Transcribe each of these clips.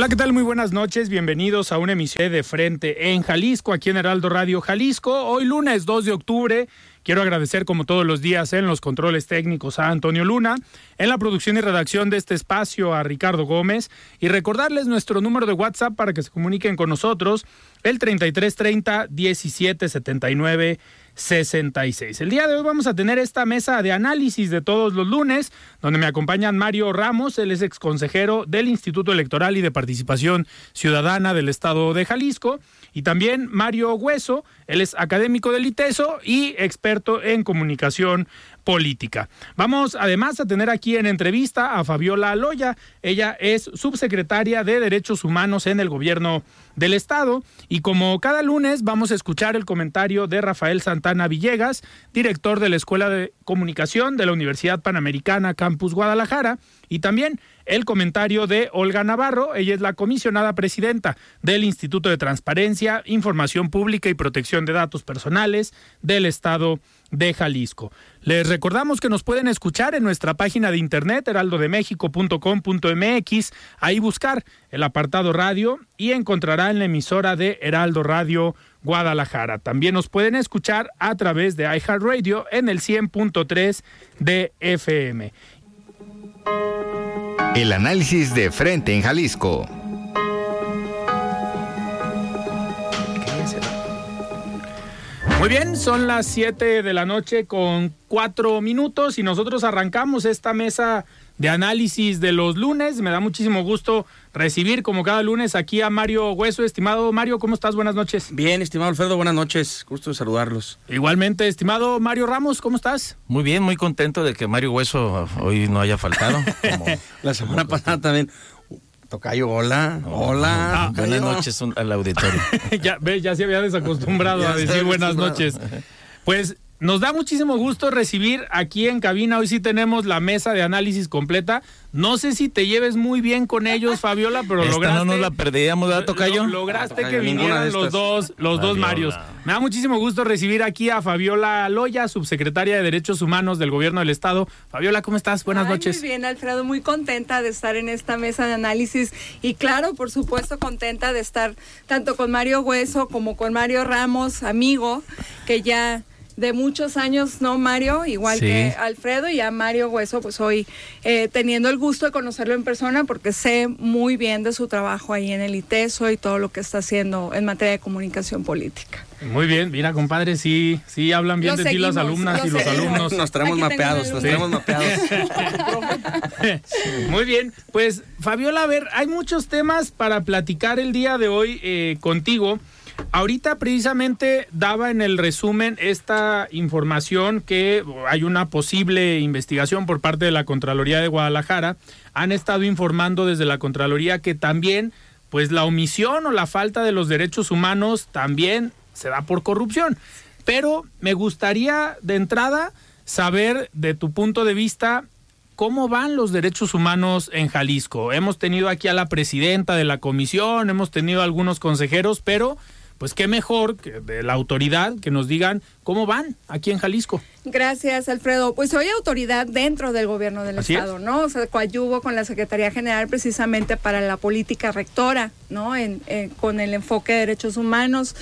Hola, ¿qué tal? Muy buenas noches. Bienvenidos a una emisión de Frente en Jalisco, aquí en Heraldo Radio Jalisco. Hoy lunes 2 de octubre. Quiero agradecer como todos los días en los controles técnicos a Antonio Luna, en la producción y redacción de este espacio a Ricardo Gómez y recordarles nuestro número de WhatsApp para que se comuniquen con nosotros, el 3330 1779 66. El día de hoy vamos a tener esta mesa de análisis de todos los lunes, donde me acompañan Mario Ramos, él es ex consejero del Instituto Electoral y de Participación Ciudadana del Estado de Jalisco, y también Mario Hueso, él es académico del ITESO y experto en comunicación política. Vamos además a tener aquí en entrevista a Fabiola Aloya. Ella es subsecretaria de Derechos Humanos en el gobierno del Estado. Y como cada lunes vamos a escuchar el comentario de Rafael Santana Villegas, director de la Escuela de Comunicación de la Universidad Panamericana Campus Guadalajara. Y también el comentario de Olga Navarro. Ella es la comisionada presidenta del Instituto de Transparencia, Información Pública y Protección de Datos Personales del Estado de Jalisco. Les recordamos que nos pueden escuchar en nuestra página de internet heraldodemexico.com.mx, ahí buscar el apartado radio y encontrará en la emisora de Heraldo Radio Guadalajara. También nos pueden escuchar a través de iHeartRadio en el 100.3 de FM. El análisis de frente en Jalisco. Muy bien, son las 7 de la noche con 4 minutos y nosotros arrancamos esta mesa de análisis de los lunes. Me da muchísimo gusto recibir como cada lunes aquí a Mario Hueso. Estimado Mario, ¿cómo estás? Buenas noches. Bien, estimado Alfredo, buenas noches. Gusto de saludarlos. Igualmente, estimado Mario Ramos, ¿cómo estás? Muy bien, muy contento de que Mario Hueso hoy no haya faltado. Como, La semana pasada también. Tocayo, hola, hola. Ah, buenas noches al auditorio. ya, ve, ya se había desacostumbrado Ya a decir buenas noches. Pues nos da muchísimo gusto recibir aquí en cabina. Hoy sí tenemos la mesa de análisis completa. No sé si te lleves muy bien con ellos, Fabiola, pero Esta lograste. no nos la perdíamos, ¿verdad, Tocayo? lo- lograste Tocayo, que vinieran los dos, los dos. Marios. Me da muchísimo gusto recibir aquí a Fabiola Loya, subsecretaria de Derechos Humanos del Gobierno del Estado. Fabiola, ¿cómo estás? Buenas Ay, noches. Muy bien, Alfredo, muy contenta de estar en esta mesa de análisis y claro, por supuesto, contenta de estar tanto con Mario Hueso como con Mario Ramos, amigo, que ya de muchos años, ¿no, Mario? Igual Sí. que Alfredo y a Mario Hueso, pues hoy eh, teniendo el gusto de conocerlo en persona porque sé muy bien de su trabajo ahí en el ITESO y todo lo que está haciendo en materia de comunicación política. Muy bien, mira, compadre, sí, sí hablan bien Lo de ti las alumnas lo y los seguimos. alumnos. Nos traemos mapeados, nos traemos mapeados. Muy bien, pues Fabiola, a ver, hay muchos temas para platicar el día de hoy eh, contigo. Ahorita precisamente daba en el resumen esta información que hay una posible investigación por parte de la Contraloría de Guadalajara. Han estado informando desde la Contraloría que también, pues la omisión o la falta de los derechos humanos también se da por corrupción. Pero me gustaría de entrada saber de tu punto de vista cómo van los derechos humanos en Jalisco. Hemos tenido aquí a la presidenta de la comisión, hemos tenido algunos consejeros, pero pues qué mejor que de la autoridad que nos digan ¿Cómo van aquí en Jalisco? Gracias, Alfredo. Pues soy autoridad dentro del gobierno del Así es. Estado, ¿no? O sea, coadyuvo con la Secretaría General precisamente para la política rectora, ¿no? En, en- con el enfoque de derechos humanos.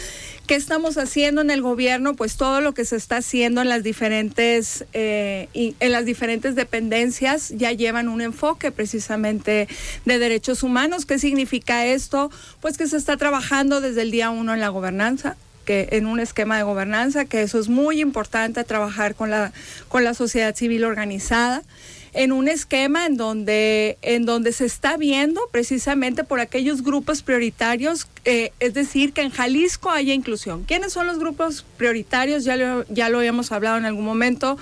¿Qué estamos haciendo en el gobierno? Pues todo lo que se está haciendo en las diferentes, eh, y- en las diferentes dependencias ya llevan un enfoque precisamente de derechos humanos. ¿Qué significa esto? Pues que se está trabajando desde el día uno en la gobernanza que en un esquema de gobernanza, que eso es muy importante trabajar con la, con la sociedad civil organizada en un esquema en donde, en donde se está viendo precisamente por aquellos grupos prioritarios, eh, es decir, que en Jalisco haya inclusión. ¿Quiénes son los grupos prioritarios? Ya lo, ya lo habíamos hablado en algún momento.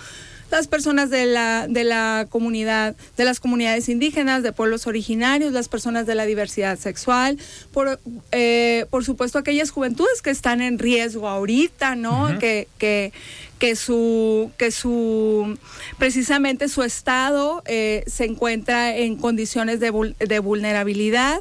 Las personas de la, de la comunidad, de las comunidades indígenas, de pueblos originarios, las personas de la diversidad sexual, por, eh, por supuesto aquellas juventudes que están en riesgo ahorita, ¿no? que, que, que su que su precisamente su estado eh, se encuentra en condiciones de, de vulnerabilidad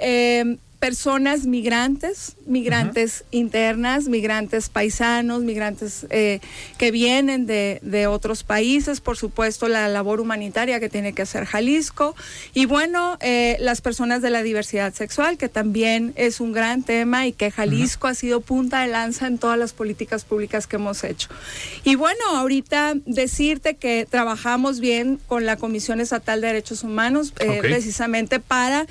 Eh, personas migrantes migrantes internas migrantes paisanos migrantes eh, que vienen de, de otros países. Por supuesto la labor humanitaria que tiene que hacer Jalisco. Y bueno eh, las personas de la diversidad sexual que también es un gran tema y que Jalisco ha sido punta de lanza en todas las políticas públicas que hemos hecho. Y bueno, ahorita decirte que trabajamos bien con la Comisión Estatal de Derechos Humanos eh, precisamente para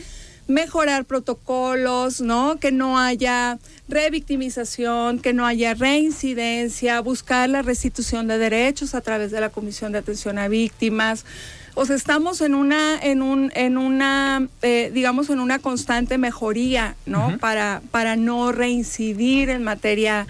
mejorar protocolos, ¿no? Que no haya revictimización, que no haya reincidencia, buscar la restitución de derechos a través de la Comisión de Atención a Víctimas. O sea, estamos en una, en un, en una, eh, digamos, en una constante mejoría, ¿no? Para, para no reincidir en materia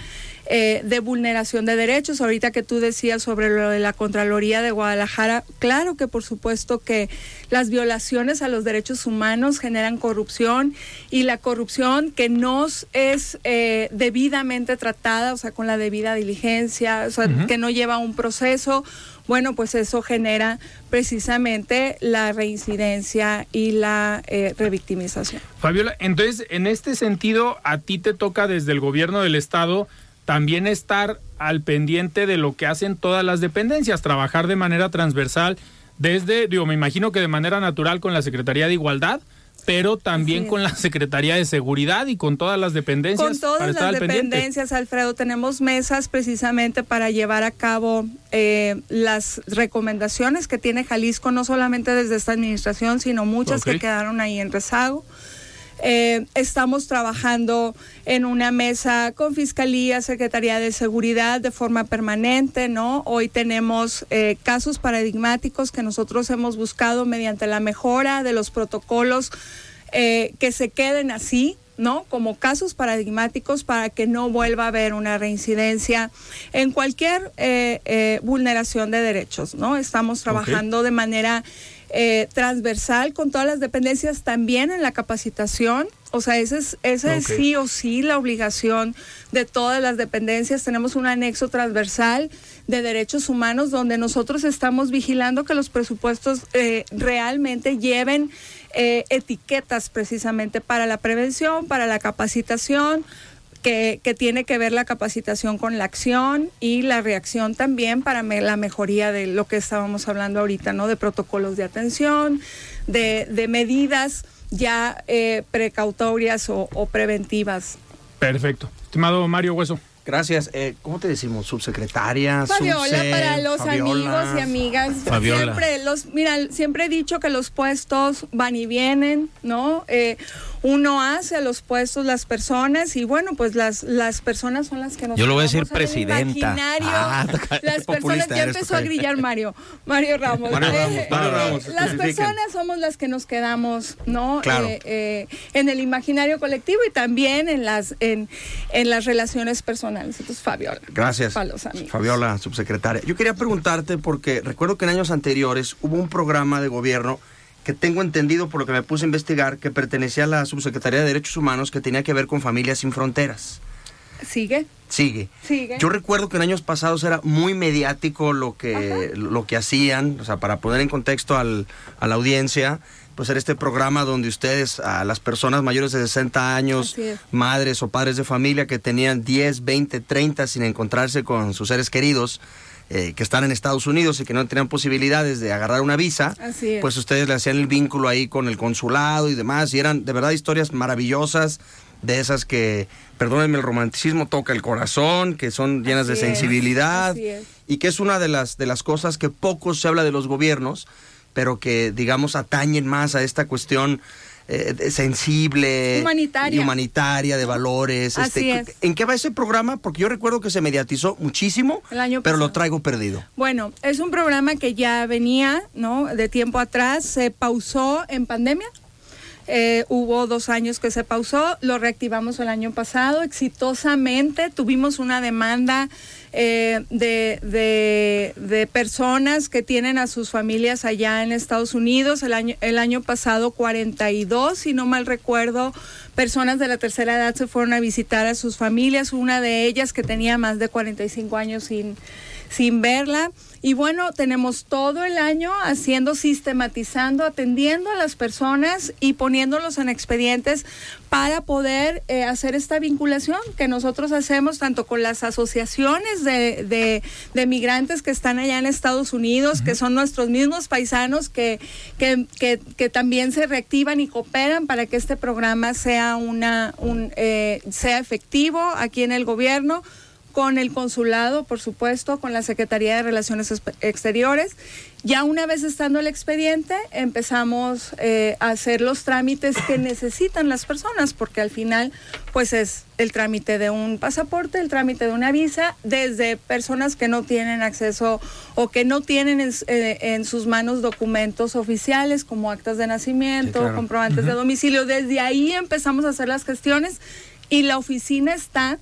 eh, de vulneración de derechos. Ahorita que tú decías sobre lo de la Contraloría de Guadalajara, claro que por supuesto que las violaciones a los derechos humanos generan corrupción y la corrupción que no es eh, debidamente tratada, o sea, con la debida diligencia, o sea, que no lleva un proceso, bueno, pues eso genera precisamente la reincidencia y la eh, revictimización. Fabiola, entonces, en este sentido, a ti te toca desde el gobierno del Estado también estar al pendiente de lo que hacen todas las dependencias, trabajar de manera transversal, desde, digo, me imagino que de manera natural con la Secretaría de Igualdad, pero también con la Secretaría de Seguridad y con todas las dependencias. Con todas las dependencias, Alfredo, tenemos mesas precisamente para llevar a cabo eh, las recomendaciones que tiene Jalisco, no solamente desde esta administración, sino muchas que quedaron ahí en rezago. Eh, estamos trabajando en una mesa con Fiscalía, Secretaría de Seguridad de forma permanente, ¿no? Hoy tenemos eh, casos paradigmáticos que nosotros hemos buscado mediante la mejora de los protocolos eh, que se queden así, ¿no? Como casos paradigmáticos para que no vuelva a haber una reincidencia en cualquier eh, eh, vulneración de derechos, ¿no? Estamos trabajando de manera eh, transversal con todas las dependencias, también en la capacitación. O sea, esa es, esa es sí o sí la obligación de todas las dependencias. Tenemos un anexo transversal de derechos humanos donde nosotros estamos vigilando que los presupuestos eh, realmente lleven eh, etiquetas precisamente para la prevención, para la capacitación, que, que tiene que ver la capacitación con la acción y la reacción también para me- la mejoría de lo que estábamos hablando ahorita, ¿no? De protocolos de atención, de, de medidas ya eh, precautorias o, o preventivas. Perfecto. Estimado Mario Hueso. Gracias. Eh, ¿Cómo te decimos? Subsecretaria, Fabiola subse, para los Fabiola. amigos y amigas. Fabiola. Siempre los, mira, siempre he dicho que los puestos van y vienen, ¿no? Eh, uno hace a los puestos las personas y bueno, pues las, las personas son las que nos Yo lo voy a decir presidenta. imaginario. Ah, las personas ya empezó a grillar Mario, Mario Ramos. Mario Ramos, Eh, Mario eh, las personas somos las que nos quedamos, ¿no? Claro. Eh, eh, en el imaginario colectivo y también en las en, en las relaciones personales. Entonces, Fabiola. Gracias. Para los amigos. Fabiola, subsecretaria. Yo quería preguntarte porque recuerdo que en años anteriores hubo un programa de gobierno que tengo entendido por lo que me puse a investigar que pertenecía a la Subsecretaría de Derechos Humanos que tenía que ver con familias sin fronteras. Sigue. Sigue. Sigue. Yo recuerdo que en años pasados era muy mediático lo que, lo que hacían, o sea, para poner en contexto al- a la audiencia, pues era este programa donde ustedes a las personas mayores de 60 años, madres o padres de familia que tenían 10, 20, 30 sin encontrarse con sus seres queridos, eh, que están en Estados Unidos y que no tenían posibilidades de agarrar una visa, pues ustedes le hacían el vínculo ahí con el consulado y demás, y eran de verdad historias maravillosas, de esas que, perdónenme el romanticismo, toca el corazón, que son llenas de Así sensibilidad, es. y que es una de las, de las cosas que poco se habla de los gobiernos, pero que, digamos, atañen más a esta cuestión eh, sensible Humanitaria. y humanitaria de valores. Así este, es. ¿En qué va ese programa? Porque yo recuerdo que se mediatizó muchísimo, El año pero lo traigo perdido. Bueno, es un programa que ya venía, ¿no? De tiempo atrás, se pausó en pandemia. Eh, hubo dos años que se pausó, lo reactivamos el año pasado exitosamente. Tuvimos una demanda eh, de, de- de personas que tienen a sus familias allá en Estados Unidos. El año, el año pasado 42, si no mal recuerdo, personas de la tercera edad se fueron a visitar a sus familias. Una de ellas que tenía más de 45 años sin sin verla. Y bueno, tenemos todo el año haciendo, sistematizando, atendiendo a las personas y poniéndolos en expedientes para poder eh, hacer esta vinculación que nosotros hacemos tanto con las asociaciones de, de- de migrantes que están allá en Estados Unidos, que son nuestros mismos paisanos que, que, que- que también se reactivan y cooperan para que este programa sea, una, un, eh, sea efectivo aquí en el gobierno con el consulado, por supuesto, con la Secretaría de Relaciones Exteriores. Ya una vez estando el expediente, empezamos eh, a hacer los trámites que necesitan las personas, porque al final, pues es el trámite de un pasaporte, el trámite de una visa, desde personas que no tienen acceso o que no tienen en, eh, en sus manos documentos oficiales como actas de nacimiento, Sí, claro. comprobantes de domicilio. Desde ahí empezamos a hacer las gestiones y la oficina está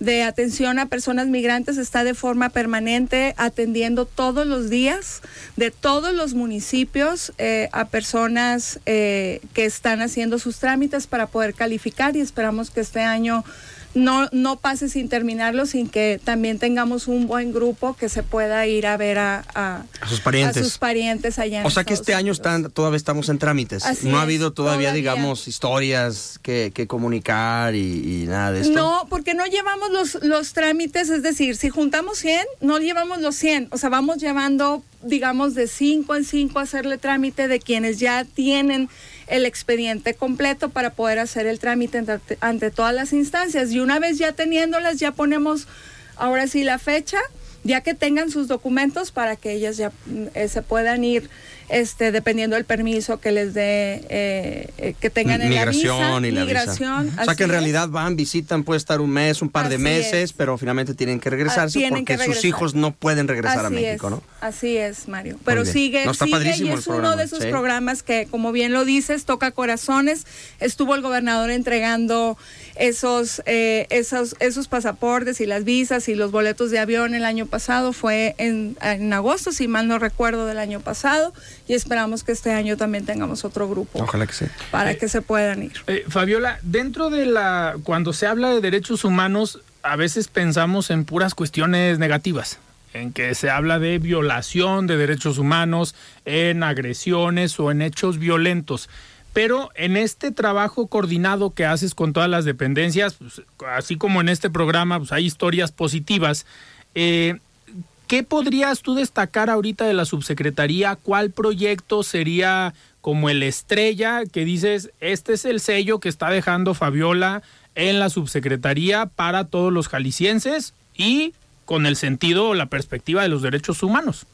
de atención a personas migrantes está de forma permanente atendiendo todos los días de todos los municipios eh, a personas eh, que están haciendo sus trámites para poder calificar y esperamos que este año no, no pase sin terminarlo, sin que también tengamos un buen grupo que se pueda ir a ver a, a, A sus parientes. a sus parientes allá. en O sea que este año están, todavía estamos en trámites. Así no ha habido todavía, todavía. digamos, historias que, que comunicar y, y nada de esto. No, porque no llevamos los, los trámites, es decir, si juntamos 100, no llevamos los 100, o sea, vamos llevando, digamos, de 5 en 5 a hacerle trámite de quienes ya tienen el expediente completo para poder hacer el trámite ante, todas las instancias. Y una vez ya teniéndolas, ya ponemos ahora sí la fecha, ya que tengan sus documentos para que ellas ya mm, eh, se puedan ir, este, dependiendo del permiso que les dé, eh, eh, que tengan en migración la visa. y la migración, visa. O sea que en es. realidad van, visitan, puede estar un mes, un par de Así meses, es. pero finalmente tienen que regresarse Ah, tienen porque que sus hijos no pueden regresar a México, es, ¿no? Así es, Mario. Pero sigue, No, está sigue y es uno de esos sí. programas que, como bien lo dices, toca corazones. Estuvo el gobernador entregando esos, eh, esos, esos pasaportes y las visas y los boletos de avión el año pasado. Fue en, en agosto, si mal no recuerdo, del año pasado. Y esperamos que este año también tengamos otro grupo Ojalá que sí. para que se puedan ir. Eh, Fabiola, dentro de la. Cuando se habla de derechos humanos, a veces pensamos en puras cuestiones negativas. En que se habla de violación de derechos humanos, en agresiones o en hechos violentos. Pero en este trabajo coordinado que haces con todas las dependencias, pues, así como en este programa, pues hay historias positivas. Eh, ¿Qué podrías tú destacar ahorita de la subsecretaría? ¿Cuál proyecto sería como el estrella que dices, este es el sello que está dejando Fabiola en la subsecretaría para todos los jaliscienses y con el sentido o la perspectiva de los derechos humanos?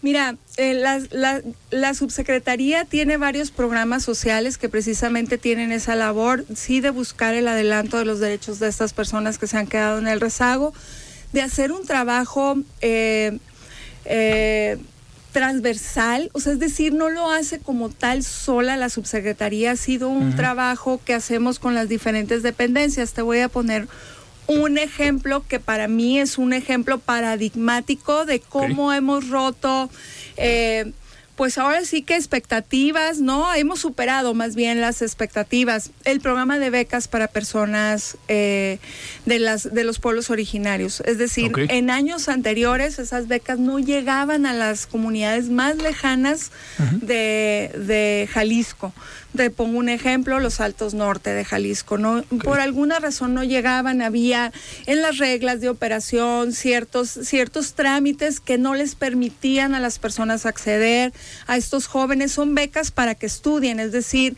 Mira, eh, la, la- la subsecretaría tiene varios programas sociales que precisamente tienen esa labor, sí, de buscar el adelanto de los derechos de estas personas que se han quedado en el rezago, de hacer un trabajo eh, eh, transversal, o sea, es decir, no lo hace como tal sola la subsecretaría, ha sido un trabajo que hacemos con las diferentes dependencias. Te voy a poner un ejemplo que para mí es un ejemplo paradigmático de cómo hemos roto, eh, pues ahora sí que expectativas, ¿no? Hemos superado más bien las expectativas. El programa de becas para personas eh, de, las, de los pueblos originarios. Es decir, en años anteriores esas becas no llegaban a las comunidades más lejanas de, de Jalisco. Te pongo un ejemplo, los Altos Norte de Jalisco. No, Por alguna razón no llegaban, había en las reglas de operación ciertos, ciertos trámites que no les permitían a las personas acceder a estos jóvenes. Son becas para que estudien, es decir,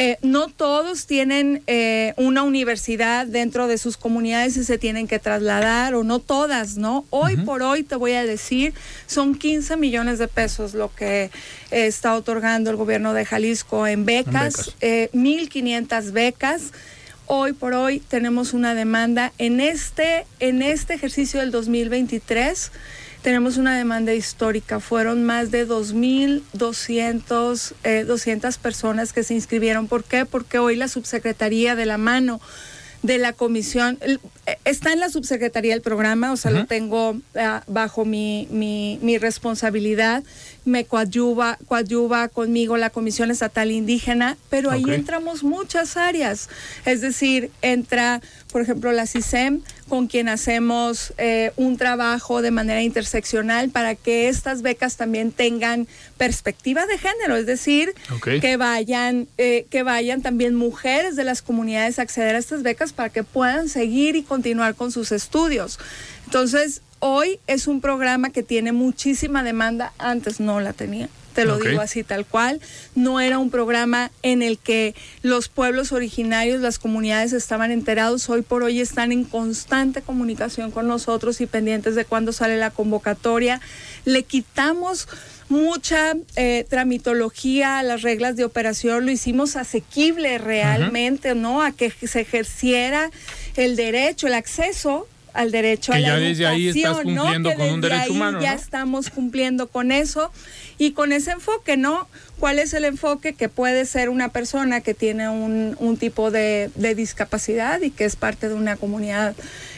eh, no todos tienen eh, una universidad dentro de sus comunidades y se tienen que trasladar, o no todas, ¿no? Hoy por hoy, te voy a decir, son 15 millones de pesos lo que eh, está otorgando el gobierno de Jalisco en becas, becas. eh, 1.500 becas. Hoy por hoy tenemos una demanda en este, en este ejercicio del 2023 tenemos una demanda histórica. Fueron más de 2.200 eh, 200 personas que se inscribieron. ¿Por qué? Porque hoy la subsecretaría de la mano de la comisión eh, está en la subsecretaría del programa, o sea, lo tengo ah, bajo mi, mi, mi responsabilidad. Me coadyuva, coadyuva conmigo la Comisión Estatal Indígena, pero ahí entramos muchas áreas. Es decir, entra, por ejemplo, la CISEM, con quien hacemos eh, un trabajo de manera interseccional para que estas becas también tengan perspectiva de género, es decir, que vayan, eh, que vayan también mujeres de las comunidades a acceder a estas becas para que puedan seguir y continuar con sus estudios. Entonces, hoy es un programa que tiene muchísima demanda, antes no la tenía. Te lo digo así tal cual. No era un programa en el que los pueblos originarios, las comunidades estaban enterados. Hoy por hoy están en constante comunicación con nosotros y pendientes de cuándo sale la convocatoria. Le quitamos mucha eh, tramitología a las reglas de operación, lo hicimos asequible realmente, ¿no? A que se ejerciera el derecho, el acceso al derecho Que a la ya desde ahí estás educación, ¿no? cumpliendo Que con un desde derecho ahí humano, Ya ¿no? estamos cumpliendo con eso y con ese enfoque, ¿no? ¿Cuál es el enfoque que puede ser una persona que tiene un, un tipo de, de discapacidad y que es parte de una comunidad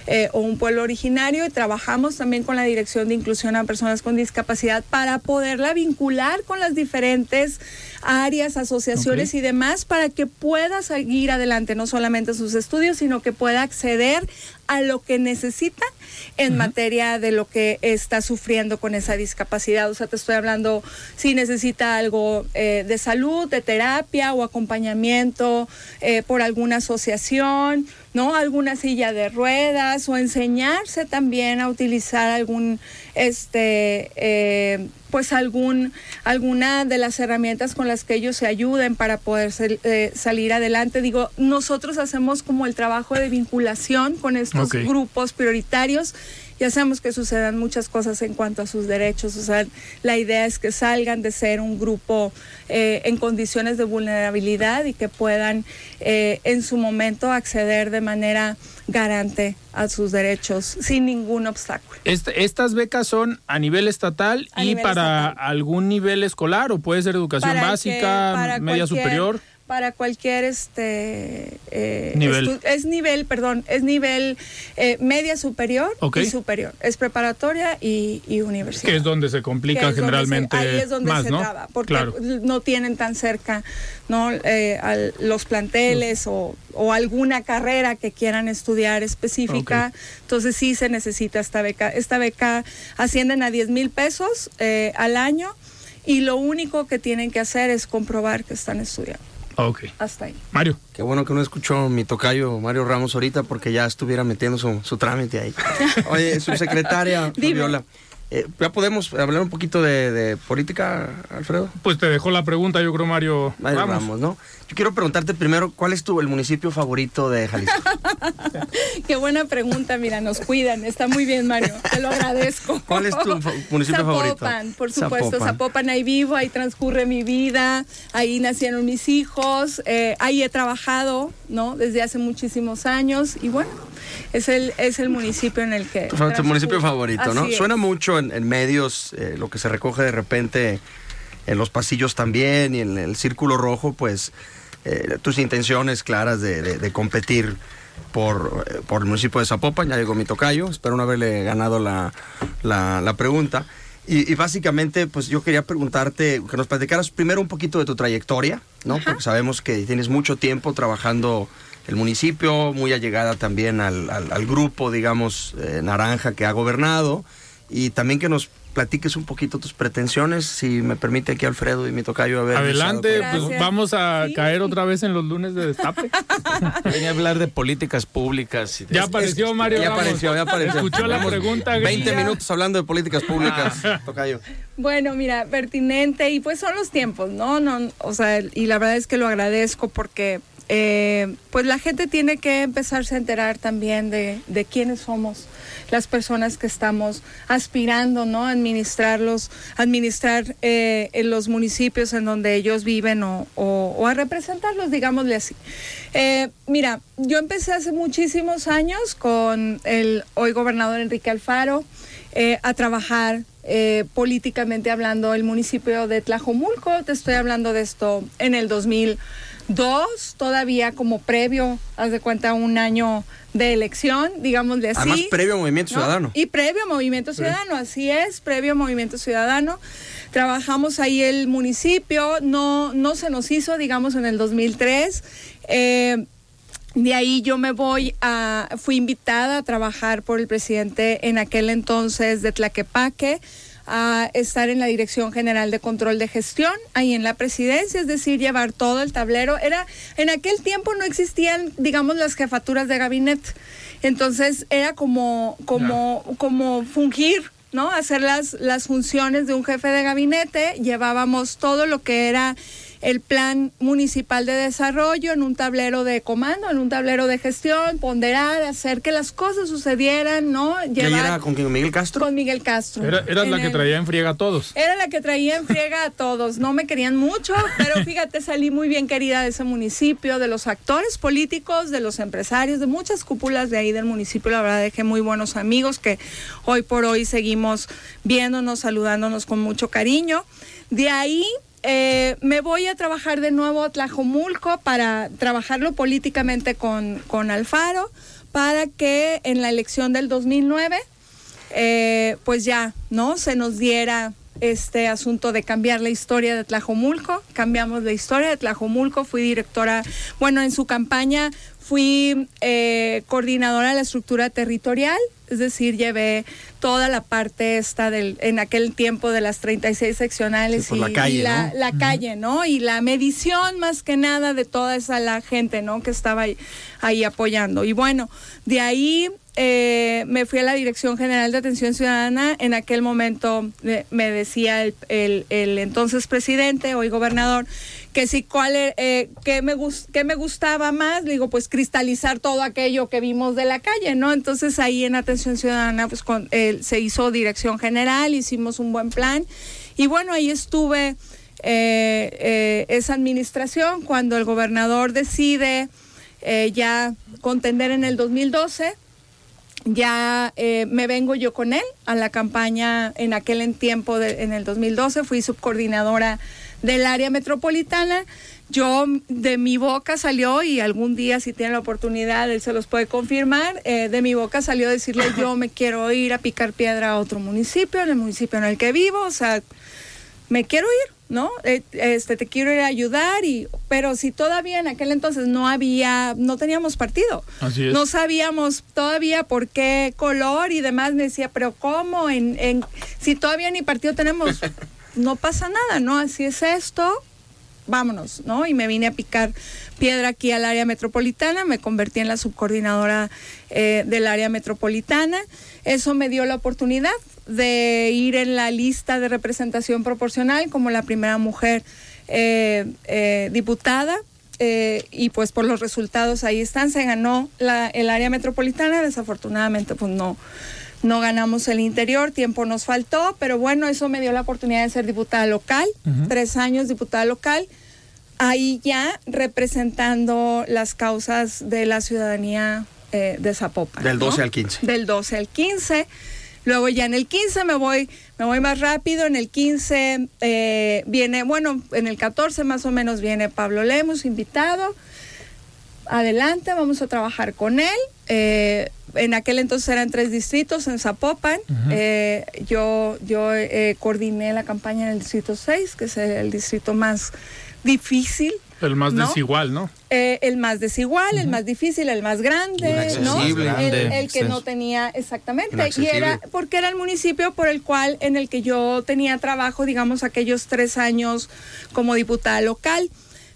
eh, o un pueblo originario? Y trabajamos también con la Dirección de Inclusión a Personas con Discapacidad para poderla vincular con las diferentes áreas, asociaciones y demás para que pueda seguir adelante, no solamente sus estudios, sino que pueda acceder a lo que necesita en materia de lo que está sufriendo con esa discapacidad. O sea, te estoy hablando si necesita algo eh, de salud, de terapia o acompañamiento eh, por alguna asociación, ¿no? Alguna silla de ruedas o enseñarse también a utilizar algún, este, eh, pues algún, alguna de las herramientas con las que ellos se ayuden para poder eh, salir adelante. Digo, nosotros hacemos como el trabajo de vinculación con estos grupos prioritarios y hacemos que sucedan muchas cosas en cuanto a sus derechos. O sea, la idea es que salgan de ser un grupo eh, en condiciones de vulnerabilidad y que puedan en su momento acceder de manera garante a sus derechos sin ningún obstáculo. Este- estas becas son a nivel estatal A y nivel para estatal. algún nivel escolar o puede ser educación Para básica, media superior. Para cualquier este eh, Nivel. es nivel, perdón, es nivel eh, media superior y superior. Es preparatoria y, y universidad. Que es donde se complica generalmente se- ahí es donde más, se ¿no? traba, porque claro. no tienen tan cerca no Eh, al- los planteles o, o alguna carrera que quieran estudiar específica entonces sí se necesita esta beca esta beca ascienden a 10 mil pesos eh, al año y lo único que tienen que hacer es comprobar que están estudiando Ok. hasta ahí Mario. Qué bueno que no escuchó mi tocayo Mario Ramos ahorita porque ya estuviera metiendo su, su trámite ahí. Oye, subsecretaria. Fabiola, eh, ¿ya podemos hablar un poquito de, de política, Alfredo? Pues te dejó la pregunta, yo creo, Mario. Ramos, ¿no? Yo quiero preguntarte primero, ¿cuál es tu el municipio favorito de Jalisco? Qué buena pregunta, mira, nos cuidan. Está muy bien, Mario. Te lo agradezco. ¿Cuál es tu municipio favorito? Zapopan, por supuesto. Zapopan. Zapopan. ahí vivo, ahí transcurre mi vida, ahí nacieron mis hijos, eh, ahí he trabajado, ¿no? Desde hace muchísimos años y bueno, es el, es el municipio en el que... Tu, municipio favorito, ¿no? Es. Suena mucho en, en medios eh, lo que se recoge de repente en los pasillos también y en el círculo rojo, pues eh, tus intenciones claras de, de- de competir por, eh, por el municipio de Zapopan. Ya llegó mi tocayo, espero no haberle ganado la, la- la pregunta. Y, y básicamente, pues yo quería preguntarte, que nos platicaras primero un poquito de tu trayectoria, ¿no? Porque sabemos que tienes mucho tiempo trabajando el municipio, muy allegada también al, al- al grupo, digamos, eh, naranja que ha gobernado. Y también que nos platiques un poquito tus pretensiones, si me permite aquí Alfredo y mi tocayo a ver. Adelante, pues vamos a Sí. caer otra vez en los lunes de destape. Venía a hablar de políticas públicas. y de- Ya apareció Mario Ya Ramos. apareció, ya apareció. Escuchó la pregunta. 20 gringa. minutos hablando de políticas públicas, tocayo. Bueno, mira, pertinente y pues son los tiempos, ¿no? no o sea, y la verdad es que lo agradezco porque eh, pues la gente tiene que empezarse a enterar también de, de quiénes somos las personas que estamos aspirando, ¿no? Administrarlos, administrar eh, en los municipios en donde ellos viven o, a representarlos, digámosle así. Eh, mira, yo empecé hace muchísimos años con el hoy gobernador Enrique Alfaro eh, a trabajar políticamente hablando el municipio de Tlajomulco. Te estoy hablando de esto en el 2002, todavía como previo, haz de cuenta, un año de elección, digámosle así. Además, previo a Movimiento ¿no? Ciudadano. Y previo a Movimiento Ciudadano, así es, previo a Movimiento Ciudadano. Trabajamos ahí el municipio, no, no se nos hizo, digamos, en el 2003. Eh, de ahí yo me voy a, fui invitada a trabajar por el presidente en aquel entonces de Tlaquepaque, a estar en la Dirección General de Control de Gestión, ahí en la presidencia, es decir, llevar todo el tablero. Era, en aquel tiempo no existían, digamos, las jefaturas de gabinete. Entonces era como, como, como fungir, ¿no? Hacer las, las funciones de un jefe de gabinete. Llevábamos todo lo que era el plan municipal de desarrollo en un tablero de comando, en un tablero de gestión, ponderar, hacer que las cosas sucedieran, ¿no? ¿Y ahí era con quién? ¿Miguel Castro? con Miguel Castro. Era, la que el- traía en friega a todos. Era la que traía en friega a todos. No me querían mucho, pero fíjate, salí muy bien querida de ese municipio, de los actores políticos, de los empresarios, de muchas cúpulas de ahí del municipio. La verdad, dejé muy buenos amigos que hoy por hoy seguimos viéndonos, saludándonos con mucho cariño. De ahí eh, me voy a trabajar de nuevo a Tlajomulco para trabajarlo políticamente con, con Alfaro, para que en la elección del 2009 eh, pues ya, ¿no? Se nos diera este asunto de cambiar la historia de Tlajomulco. Cambiamos la historia de Tlajomulco. Fui directora, bueno, en su campaña fui eh, coordinadora de la estructura territorial, es decir, llevé toda la parte esta del, en aquel tiempo de las 36 seccionales Sí, y, la calle, y la, ¿no? la calle, ¿no? Y la medición más que nada de toda esa la gente, ¿no? Que estaba ahí, ahí apoyando. Y bueno, de ahí eh, me fui a la Dirección General de Atención Ciudadana. En aquel momento eh, me decía el, entonces presidente, hoy gobernador, que si cuál e- eh, me qué me gustaba más, digo, pues cristalizar todo aquello que vimos de la calle, ¿no? Entonces ahí en Atención Ciudadana, pues con, eh, se hizo Dirección General, hicimos un buen plan. Y bueno, ahí estuve esa administración cuando el gobernador decide ya contender en el 2012 ya eh, me vengo yo con él a la campaña en aquel en tiempo, de- en el 2012, fui subcoordinadora del área metropolitana. Yo de mi boca salió, y algún día si tiene la oportunidad, él se los puede confirmar, eh, de mi boca salió decirle yo me quiero ir a picar piedra a otro municipio, en el municipio en el que vivo, o sea, me quiero ir, ¿no? Eh, este, te quiero ir a ayudar, y, pero si todavía en aquel entonces no había, no teníamos partido. Así es. No sabíamos todavía por qué color y demás. Me decía, pero ¿cómo? En, en, si todavía ni partido tenemos, no pasa nada, ¿no? Así es esto, vámonos, ¿no? Y me vine a picar piedra aquí al área metropolitana, me convertí en la subcoordinadora eh, del área metropolitana. Eso me dio la oportunidad de ir en la lista de representación proporcional como la primera mujer eh, eh, diputada. eh, y pues por los resultados ahí están, se ganó la, el área metropolitana, desafortunadamente pues no, no ganamos el interior, tiempo nos faltó, pero bueno, eso me dio la oportunidad de ser diputada local, tres años diputada local, ahí ya representando las causas de la ciudadanía eh, de Zapopan. Del 12 ¿no? al 15. Del 12 al 15. Luego ya en el 15 me voy, me voy más rápido. En el 15 eh, viene, bueno, en el 14 más o menos viene Pablo Lemos, invitado. adelante, vamos a trabajar con él. Eh, en aquel entonces eran tres distritos en Zapopan. Eh, yo yo eh, coordiné la campaña en el distrito 6, que es el, distrito más difícil. El más ¿no? desigual, ¿no? Eh, el más desigual, el más difícil, el más grande, ¿no? El, que no tenía exactamente. Y era porque era el municipio por el cual, en el que yo tenía trabajo, digamos, aquellos tres años como diputada local.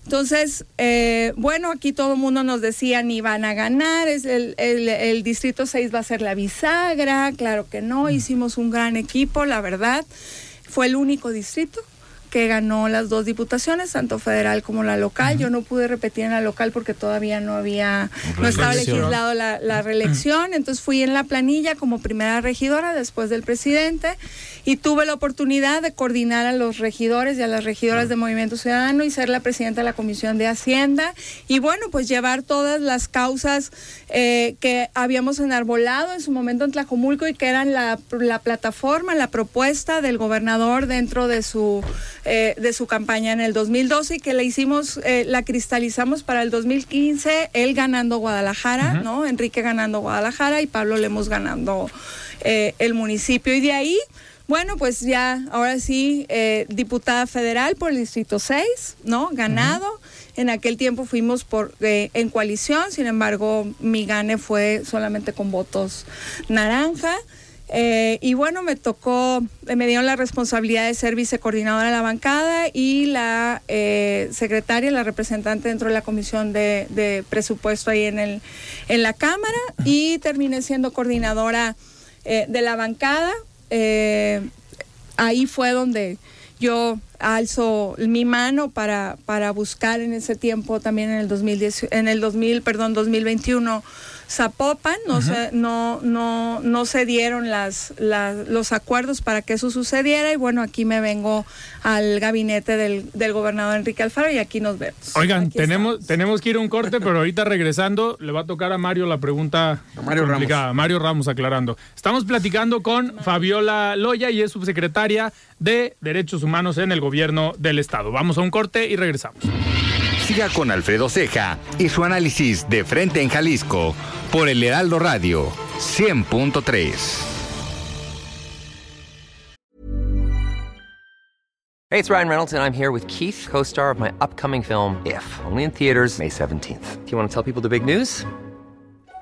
Entonces, eh, bueno, aquí todo el mundo nos decía ni van a ganar, es el, el- el distrito 6 va a ser la bisagra, claro que no, hicimos un gran equipo, la verdad. Fue el único distrito que ganó las dos diputaciones, tanto federal como la local. Yo no pude repetir en la local porque todavía no había, no estaba legislado la, la reelección. Entonces fui en la planilla como primera regidora después del presidente y tuve la oportunidad de coordinar a los regidores y a las regidoras de Movimiento Ciudadano y ser la presidenta de la Comisión de Hacienda y bueno, pues llevar todas las causas eh, que habíamos enarbolado en su momento en Tlajomulco y que eran la, la plataforma, la propuesta del gobernador dentro de su eh, de su campaña en el 2012 y que la hicimos, eh, la cristalizamos para el 2015, él ganando Guadalajara, ¿no? Enrique ganando Guadalajara y Pablo Lemos ganando eh, el municipio. Y de ahí, bueno, pues ya, ahora sí, eh, diputada federal por el Distrito 6, ¿no? Ganado. En aquel tiempo fuimos por eh, en coalición, sin embargo, mi gane fue solamente con votos naranja. Eh, y bueno, me tocó, eh, me dieron la responsabilidad de ser vicecoordinadora de la bancada y la eh, secretaria, la representante dentro de la comisión de, de presupuesto ahí en, el, en la Cámara y terminé siendo coordinadora eh, de la bancada. Ahí fue donde yo alzo mi mano para, para buscar en ese tiempo también en el 2010, en el 2000, perdón, 2021 Zapopan, no se, no, no, no se dieron las, las- los acuerdos para que eso sucediera y bueno, aquí me vengo al gabinete del, del gobernador Enrique Alfaro y aquí nos vemos. Oigan, Aquí tenemos, estamos. tenemos que ir a un corte, pero ahorita regresando le va a tocar a Mario la pregunta A Mario complicada. Mario Ramos aclarando. Estamos platicando con Fabiola Loya y es subsecretaria de Derechos Humanos en el gobierno del estado. Vamos a un corte y regresamos. Siga con Alfredo Ceja y su análisis de frente en Jalisco por el Heraldo Radio 100.3. Hey, it's Ryan Reynolds, and I'm here with Keith, co star of my upcoming film, If, only in theaters, May 17th. Do you want to tell people the big news?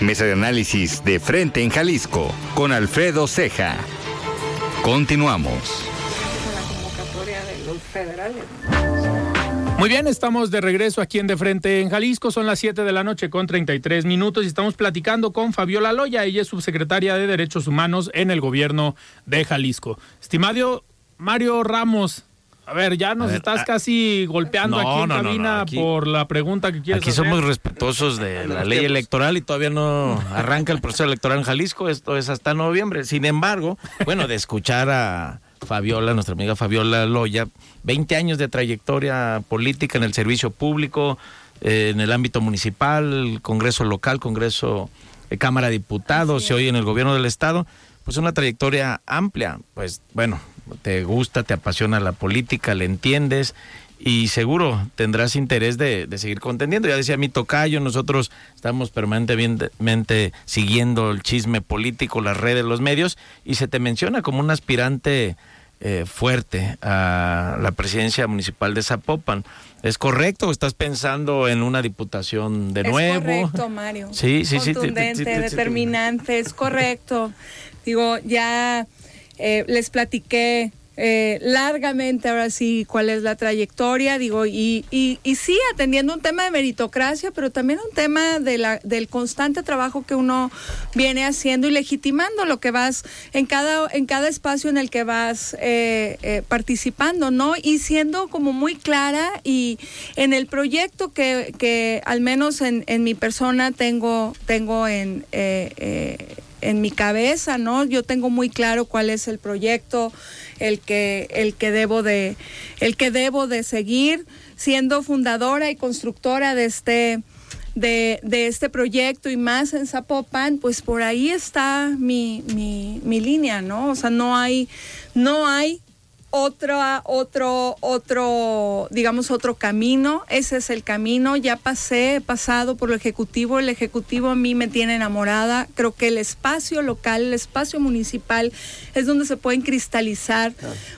Mesa de análisis de frente en Jalisco con Alfredo Ceja. Continuamos. Muy bien, estamos de regreso aquí en De Frente en Jalisco. Son las 7 de la noche con 33 minutos y estamos platicando con Fabiola Loya. Ella es subsecretaria de Derechos Humanos en el gobierno de Jalisco. Estimado Mario Ramos, a ver, ya nos ver, estás ah, casi golpeando no, aquí en no, no, no, cabina aquí- por la pregunta que quieres Aquí hacer. somos respetuosos de la ley electoral y todavía no arranca el proceso electoral en Jalisco. Esto es hasta noviembre. Sin embargo, bueno, de escuchar a Fabiola, nuestra amiga Fabiola Loya, 20 años de trayectoria política en el servicio público, eh, en el ámbito municipal, Congreso local, Congreso de Cámara de Diputados y hoy en el gobierno del Estado, pues una trayectoria amplia. Pues bueno, te gusta, te apasiona la política, le entiendes y seguro tendrás interés de, de seguir contendiendo. Ya decía mi tocayo, nosotros estamos permanentemente siguiendo el chisme político, las redes, los medios, y se te menciona como un aspirante eh, fuerte a la presidencia municipal de Zapopan. ¿Es correcto estás pensando en una diputación de nuevo? Es correcto, Mario. Sí, sí, sí. Contundente, determinante, es correcto. Digo, ya eh, les platiqué eh, largamente ahora sí cuál es la trayectoria, digo, y, y, y, sí atendiendo un tema de meritocracia, pero también un tema de la, del constante trabajo que uno viene haciendo y legitimando lo que vas en cada, en cada espacio en el que vas eh, participando, ¿no? Y siendo como muy clara y en el proyecto que, que al menos en, en mi persona tengo, tengo en... En mi cabeza, ¿no? Yo tengo muy claro cuál es el proyecto, el que, el que debo de, el que debo de seguir, siendo fundadora y constructora de este, de, de, este proyecto y más en Zapopan, pues por ahí está mi, mi, mi línea, ¿no? O sea, no hay, no hay otro, otro, otro, digamos, otro camino. Ese es el camino. Ya pasé, he pasado por el Ejecutivo. El Ejecutivo a mí me tiene enamorada. Creo que el espacio local, el espacio municipal, es donde se pueden cristalizar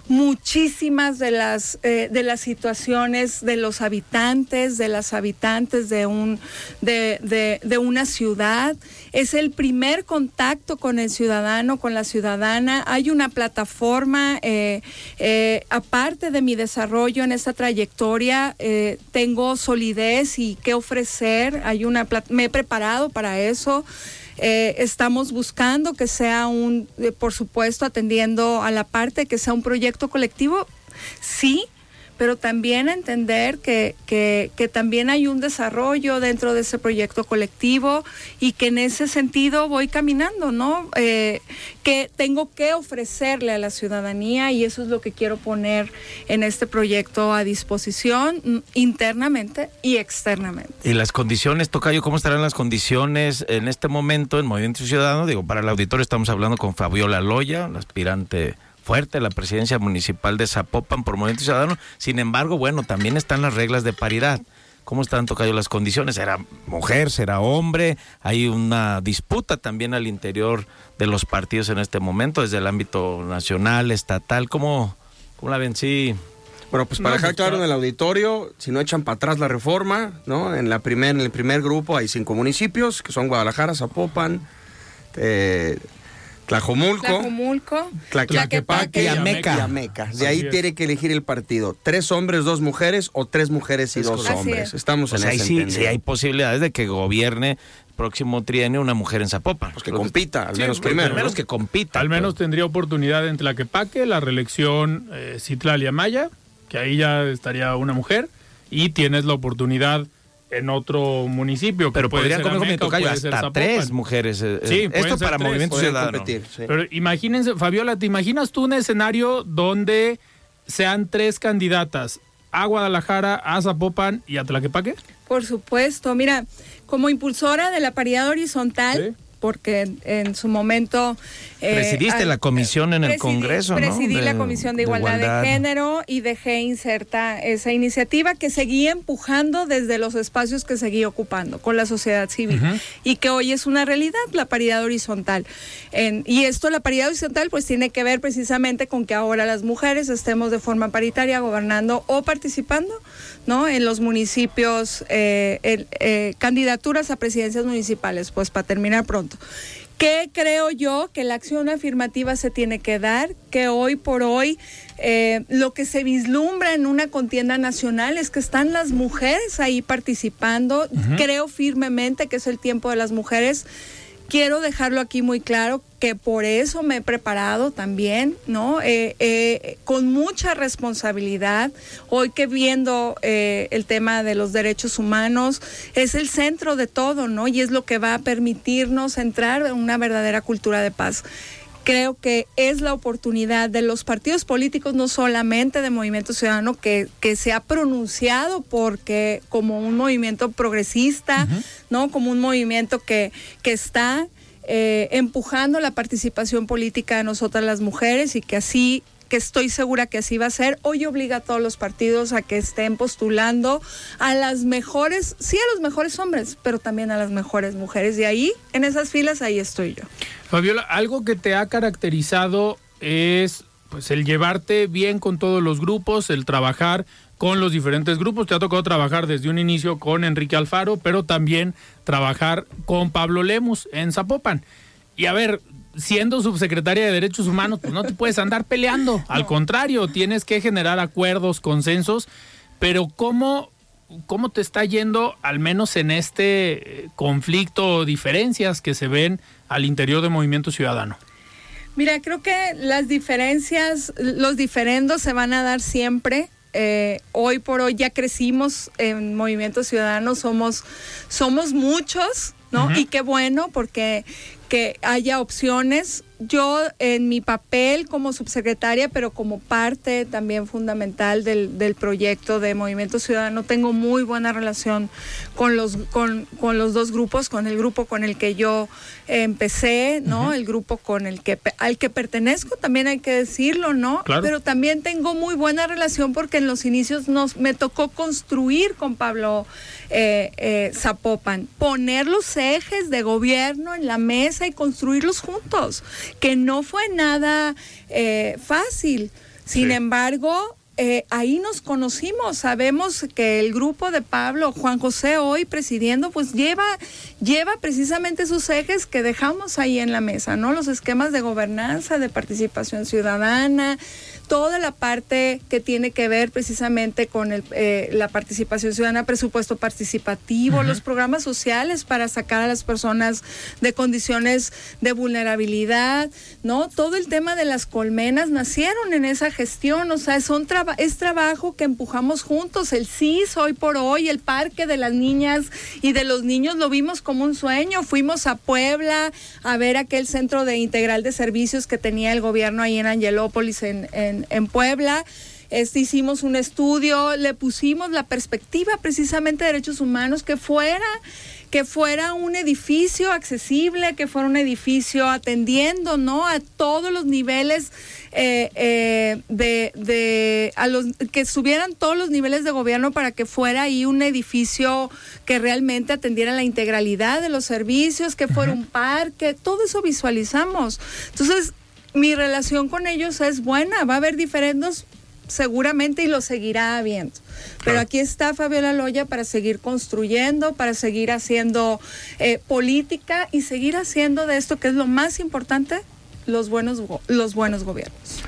muchísimas de las, eh, de las situaciones de los habitantes, de las habitantes de, un, de, de, de una ciudad. Es el primer contacto con el ciudadano, con la ciudadana. Hay una plataforma. Eh, eh, aparte de mi desarrollo en esta trayectoria, eh, tengo solidez y qué ofrecer. Hay una, me he preparado para eso. Eh, estamos buscando que sea un, por supuesto, atendiendo a la parte que sea un proyecto colectivo. Sí, pero también entender que, que, también hay un desarrollo dentro de ese proyecto colectivo y que en ese sentido voy caminando, ¿no? Eh, que tengo que ofrecerle a la ciudadanía y eso es lo que quiero poner en este proyecto a disposición mm, internamente y externamente. Y las condiciones, Tocayo, ¿cómo estarán las condiciones en este momento en Movimiento Ciudadano? Digo, para el auditorio estamos hablando con Fabiola Loya, la aspirante fuerte la presidencia municipal de Zapopan por Movimiento Ciudadano. Sin embargo, bueno, también están las reglas de paridad. ¿Cómo están tocando las condiciones? ¿Será mujer? ¿Será hombre? Hay una disputa también al interior de los partidos en este momento, desde el ámbito nacional, estatal. ¿Cómo, cómo la ven? Sí. Bueno, pues para no, dejar claro en el auditorio, si no echan para atrás la reforma, ¿no? En, la primer, en el primer grupo hay cinco municipios, que son Guadalajara, Zapopan, eh, Tlajomulco, Tlajomulco Tlaquepaque y Ameca. Y Ameca. De ahí es. tiene que elegir el partido. Tres hombres, dos mujeres o tres mujeres y es dos hombres. Estamos pues en ahí ese sí, sí, hay posibilidades de que gobierne próximo trienio una mujer en Zapopan. Pues que compita, al menos sí, primero. Al menos ¿no? que compita. Al menos tendría oportunidad en Tlaquepaque, la reelección eh, Citlalia Maya, que ahí ya estaría una mujer, y tienes la oportunidad en otro municipio. Pero podrían comer con mi tocayo hasta tres mujeres. Eh, sí, esto para tres, Movimiento Ciudadano. Competir, sí. Pero imagínense, Fabiola, ¿te imaginas tú un escenario donde sean tres candidatas a Guadalajara, a Zapopan y a Tlaquepaque? Por supuesto, mira, como impulsora de la paridad horizontal, ¿Sí? Porque en, en, su momento... Eh, Presidiste al, la comisión en el presidí, Congreso, ¿no? Presidí de, la Comisión de Igualdad, de Igualdad, de Género y dejé inserta esa iniciativa que seguí empujando desde los espacios que seguí ocupando con la sociedad civil uh -huh. y que hoy es una realidad, la paridad horizontal. En, y esto, la paridad horizontal, pues tiene que ver precisamente con que ahora las mujeres estemos de forma paritaria gobernando o participando ¿no? en los municipios, eh, el, eh, candidaturas a presidencias municipales, pues para terminar pronto. ¿Qué creo yo que la acción afirmativa se tiene que dar? Que hoy por hoy eh, lo que se vislumbra en una contienda nacional es que están las mujeres ahí participando. Uh -huh. Creo firmemente que es el tiempo de las mujeres. Quiero dejarlo aquí muy claro que por eso me he preparado también, ¿no? Eh, eh, con mucha responsabilidad. Hoy que viendo eh, el tema de los derechos humanos, es el centro de todo, ¿no? Y es lo que va a permitirnos entrar en una verdadera cultura de paz creo que es la oportunidad de los partidos políticos, no solamente de Movimiento Ciudadano, que, que se ha pronunciado porque como un movimiento progresista, uh -huh. ¿no? Como un movimiento que, que está eh, empujando la participación política de nosotras las mujeres y que así que estoy segura que así va a ser, hoy obliga a todos los partidos a que estén postulando a las mejores, sí a los mejores hombres, pero también a las mejores mujeres. Y ahí, en esas filas, ahí estoy yo. Fabiola, algo que te ha caracterizado es pues el llevarte bien con todos los grupos, el trabajar con los diferentes grupos. Te ha tocado trabajar desde un inicio con Enrique Alfaro, pero también trabajar con Pablo Lemus en Zapopan. Y a ver, siendo subsecretaria de Derechos Humanos, pues no te puedes andar peleando. Al contrario, tienes que generar acuerdos, consensos. Pero ¿cómo, cómo te está yendo, al menos en este eh, conflicto o diferencias que se ven al interior del Movimiento Ciudadano? Mira, creo que las diferencias, los diferendos se van a dar siempre. Eh, hoy por hoy ya crecimos en Movimiento Ciudadano, somos, somos muchos, ¿no? Y qué bueno, porque que haya opciones. Yo en mi papel como subsecretaria, pero como parte también fundamental del, del proyecto de Movimiento Ciudadano, tengo muy buena relación con los, con, con, los dos grupos, con el grupo con el que yo empecé, ¿no? El grupo con el que al que pertenezco, también hay que decirlo, ¿no? Pero también tengo muy buena relación porque en los inicios nos me tocó construir con Pablo eh, eh, Zapopan, poner los ejes de gobierno en la mesa y construirlos juntos que no fue nada eh, fácil. Sin embargo, eh, ahí nos conocimos, sabemos que el grupo de Pablo, Juan José hoy presidiendo, pues lleva, lleva precisamente sus ejes que dejamos ahí en la mesa, ¿no? Los esquemas de gobernanza, de participación ciudadana, toda la parte que tiene que ver precisamente con el, eh, la participación ciudadana, presupuesto participativo, los programas sociales para sacar a las personas de condiciones de vulnerabilidad, ¿no? Todo el tema de las colmenas nacieron en esa gestión, o sea, son es trabajo que empujamos juntos, el CIS hoy por hoy, el parque de las niñas y de los niños lo vimos como un sueño, fuimos a Puebla a ver aquel centro de integral de servicios que tenía el gobierno ahí en Angelópolis, en en, Puebla. Este, hicimos un estudio, le pusimos la perspectiva precisamente de derechos humanos que fuera que fuera un edificio accesible, que fuera un edificio atendiendo, ¿no? A todos los niveles eh, eh, de, de, a los que subieran todos los niveles de gobierno para que fuera ahí un edificio que realmente atendiera la integralidad de los servicios, que fuera un parque, todo eso visualizamos. Entonces, mi relación con ellos es buena, va a haber diferendos seguramente y lo seguirá habiendo. Pero aquí está Fabiola Loya para seguir construyendo, para seguir haciendo eh, política y seguir haciendo de esto que es lo más importante, los buenos, los buenos gobiernos.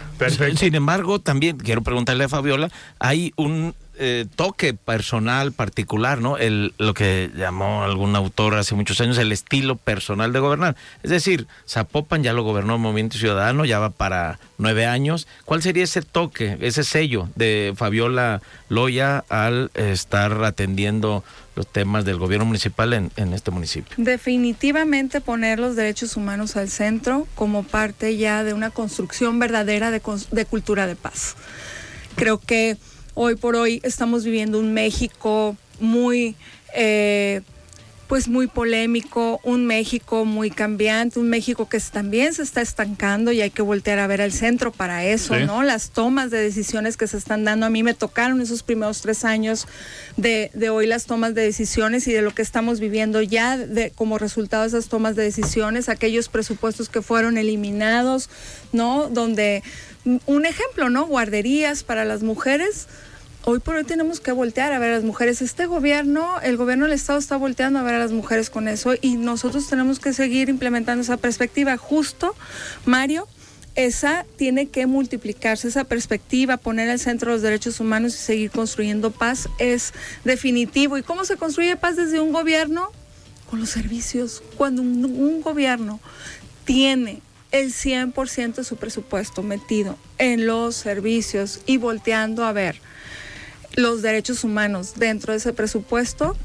Sin embargo, también quiero preguntarle a Fabiola, hay un eh, toque personal particular, ¿no? El, lo que llamó algún autor hace muchos años el estilo personal de gobernar. Es decir, Zapopan ya lo gobernó Movimiento Ciudadano, ya va para nueve años. ¿Cuál sería ese toque, ese sello de Fabiola Loya al estar atendiendo los temas del gobierno municipal en, en, este municipio. Definitivamente poner los derechos humanos al centro como parte ya de una construcción verdadera de, de cultura de paz. Creo que Hoy por hoy estamos viviendo un México muy... Eh, pues muy polémico, un México muy cambiante, un México que también se está estancando y hay que voltear a ver al centro para eso, ¿no? Las tomas de decisiones que se están dando, a mí me tocaron esos primeros tres años de, de hoy las tomas de decisiones y de lo que estamos viviendo ya de, como resultado de esas tomas de decisiones, aquellos presupuestos que fueron eliminados, ¿no? Donde, un ejemplo, ¿no? Guarderías para las mujeres hoy por hoy tenemos que voltear a ver a las mujeres. Este gobierno, el gobierno del Estado está volteando a ver a las mujeres con eso y nosotros tenemos que seguir implementando esa perspectiva. Justo, Mario, esa tiene que multiplicarse, esa perspectiva, poner al centro los derechos humanos y seguir construyendo paz es definitivo. ¿Y cómo se construye paz desde un gobierno? Con los servicios. Cuando un, un gobierno tiene el 100% de su presupuesto metido en los servicios y volteando a ver los derechos humanos dentro de ese presupuesto,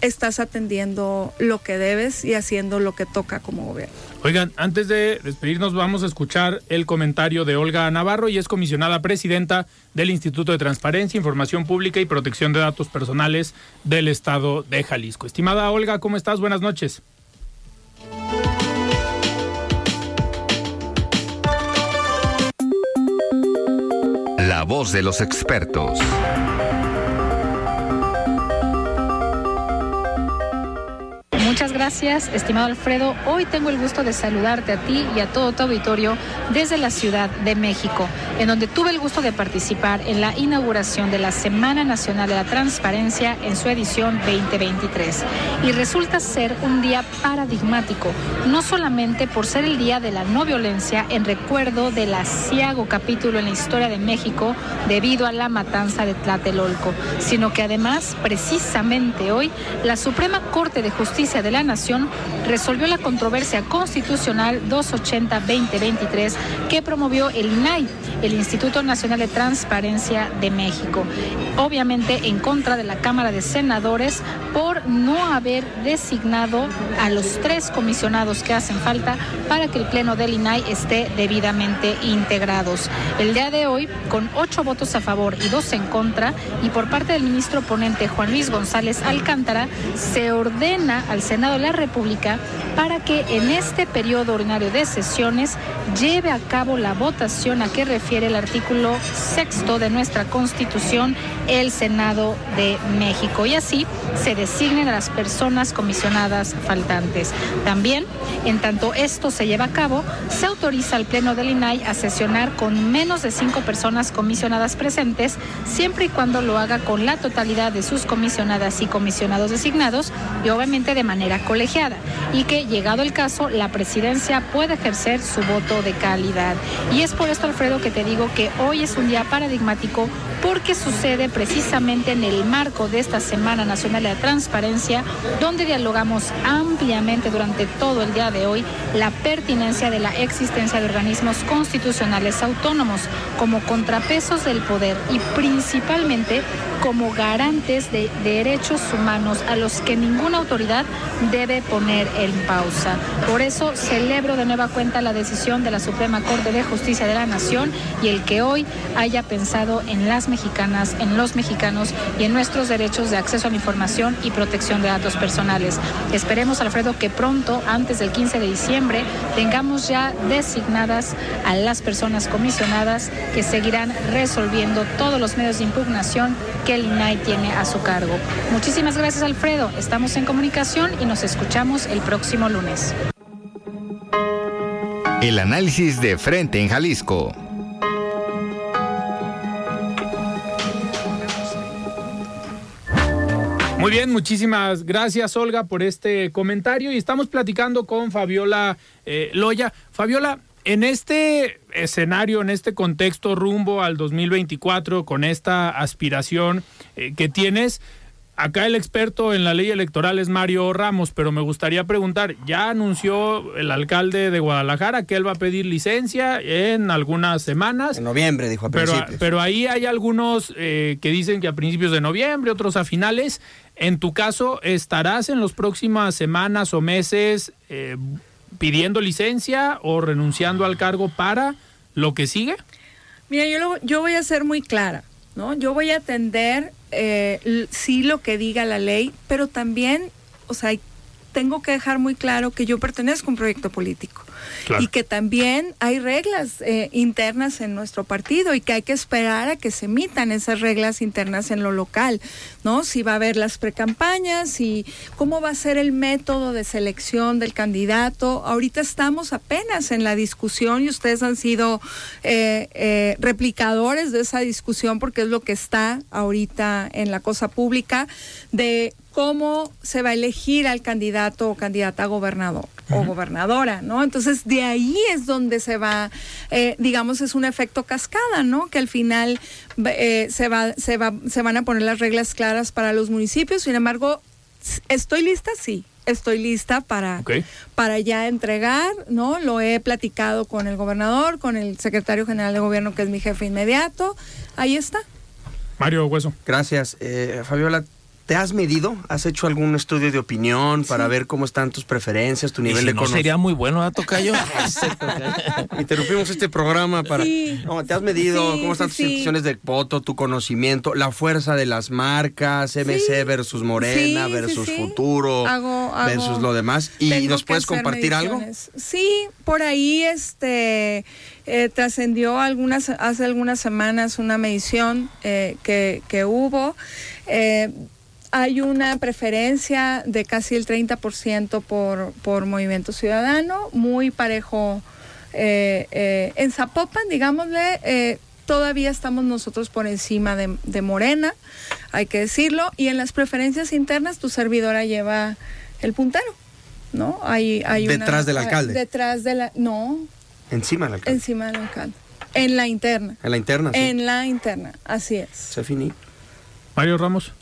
estás atendiendo lo que debes y haciendo lo que toca como gobierno. Oigan, antes de despedirnos vamos a escuchar el comentario de Olga Navarro y es comisionada presidenta del Instituto de Transparencia, Información Pública y Protección de Datos Personales del Estado de Jalisco. Estimada Olga, ¿cómo estás? Buenas noches. La voz de los expertos. Gracias, estimado Alfredo. Hoy tengo el gusto de saludarte a ti y a todo tu auditorio desde la Ciudad de México, en donde tuve el gusto de participar en la inauguración de la Semana Nacional de la Transparencia en su edición 2023. Y resulta ser un día paradigmático, no solamente por ser el día de la no violencia en recuerdo del asiago capítulo en la historia de México debido a la matanza de Tlatelolco, sino que además, precisamente hoy, la Suprema Corte de Justicia de la Nación resolvió la controversia constitucional 280-2023 que promovió el INAI, el Instituto Nacional de Transparencia de México, obviamente en contra de la Cámara de Senadores por no haber designado a los tres comisionados que hacen falta para que el Pleno del INAI esté debidamente integrados. El día de hoy, con ocho votos a favor y dos en contra, y por parte del ministro ponente Juan Luis González Alcántara, se ordena al Senado de la República para que en este periodo ordinario de sesiones lleve a cabo la votación a que refiere el artículo sexto de nuestra Constitución, el Senado de México. Y así se designen a las personas comisionadas faltantes. También, en tanto esto se lleva a cabo, se autoriza al Pleno del INAI a sesionar con menos de cinco personas comisionadas presentes, siempre y cuando lo haga con la totalidad de sus comisionadas y comisionados designados y obviamente de manera colegiada. Y que, llegado el caso, la presidencia puede ejercer su voto de calidad. Y es por esto, Alfredo, que te digo que hoy es un día paradigmático porque sucede precisamente en el marco de esta Semana Nacional de la Transparencia, donde dialogamos ampliamente durante todo el día de hoy la pertinencia de la existencia de organismos constitucionales autónomos como contrapesos del poder y principalmente como garantes de derechos humanos a los que ninguna autoridad debe poner en pausa. Por eso celebro de nueva cuenta la decisión de la Suprema Corte de Justicia de la Nación y el que hoy haya pensado en las mexicanas, en los mexicanos y en nuestros derechos de acceso a la información y protección de datos personales. Esperemos, Alfredo, que pronto, antes del 15 de diciembre, tengamos ya designadas a las personas comisionadas que seguirán resolviendo todos los medios de impugnación que el INAI tiene a su cargo. Muchísimas gracias, Alfredo. Estamos en comunicación y nos escuchamos el próximo lunes. El análisis de frente en Jalisco. Muy bien, muchísimas gracias Olga por este comentario y estamos platicando con Fabiola eh, Loya. Fabiola, en este escenario, en este contexto rumbo al 2024, con esta aspiración eh, que tienes, Acá el experto en la ley electoral es Mario Ramos, pero me gustaría preguntar, ya anunció el alcalde de Guadalajara que él va a pedir licencia en algunas semanas. En noviembre, dijo a pero, principios. pero ahí hay algunos eh, que dicen que a principios de noviembre, otros a finales. En tu caso, ¿estarás en las próximas semanas o meses eh, pidiendo licencia o renunciando al cargo para lo que sigue? Mira, yo, lo- yo voy a ser muy clara, ¿no? Yo voy a atender eh, sí lo que diga la ley, pero también, o sea, tengo que dejar muy claro que yo pertenezco a un proyecto político Y que también hay reglas eh, internas en nuestro partido y que hay que esperar a que se emitan esas reglas internas en lo local, ¿no? Si va a haber las precampañas y cómo va a ser el método de selección del candidato. Ahorita estamos apenas en la discusión y ustedes han sido eh, eh, replicadores de esa discusión porque es lo que está ahorita en la cosa pública de cómo se va a elegir al candidato o candidata a gobernador o gobernadora, ¿no? Entonces de ahí es donde se va, eh, digamos, es un efecto cascada, ¿no? Que al final eh, se va, se va, se van a poner las reglas claras para los municipios. Sin embargo, estoy lista, sí. Estoy lista para, para ya entregar, ¿no? Lo he platicado con el gobernador, con el secretario general de gobierno, que es mi jefe inmediato. Ahí está. Mario Hueso. Gracias. Eh, Fabiola, ¿te has medido? ¿Has hecho algún estudio de opinión para ver cómo están tus preferencias, tu Y nivel si de no conocimiento? sería muy bueno, ¿eh, Tocayo? Interrumpimos este programa para... Sí. No, ¿Te has medido Sí, cómo están sí, tus sí. intenciones de voto, tu conocimiento, la fuerza de las marcas, MC versus Morena Sí, versus sí, sí. Futuro Hago- hago- versus lo demás? ¿Y Tengo nos puedes compartir algo? Sí, por ahí este eh, trascendió algunas hace algunas semanas una medición eh, que, que hubo. Eh, hay una preferencia de casi el 30% por, por Movimiento Ciudadano, muy parejo eh, eh, en Zapopan, digámosle, eh, todavía estamos nosotros por encima de, de, Morena, hay que decirlo, y en las preferencias internas tu servidora lleva el puntero, ¿no? Hay, hay detrás del alcalde. Detrás de la, no. Encima del alcalde. Encima del alcalde. En la interna. En la interna. Sí. En la interna, así es. Se finí. Mario Ramos.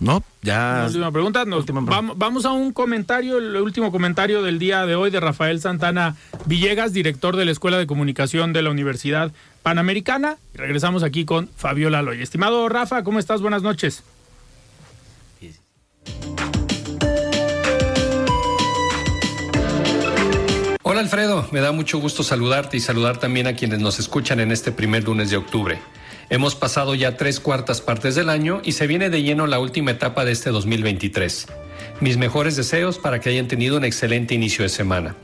No, ya. última pregunta. Nos, última pregunta. Vamos, vamos, a un comentario, el último comentario del día de hoy de Rafael Santana Villegas, director de la Escuela de Comunicación de la Universidad Panamericana. Y regresamos aquí con Fabiola Loy. Estimado Rafa, ¿cómo estás? Buenas noches. Hola Alfredo, me da mucho gusto saludarte y saludar también a quienes nos escuchan en este primer lunes de octubre. Hemos pasado ya tres cuartas partes del año y se viene de lleno la última etapa de este 2023. Mis mejores deseos para que hayan tenido un excelente inicio de semana.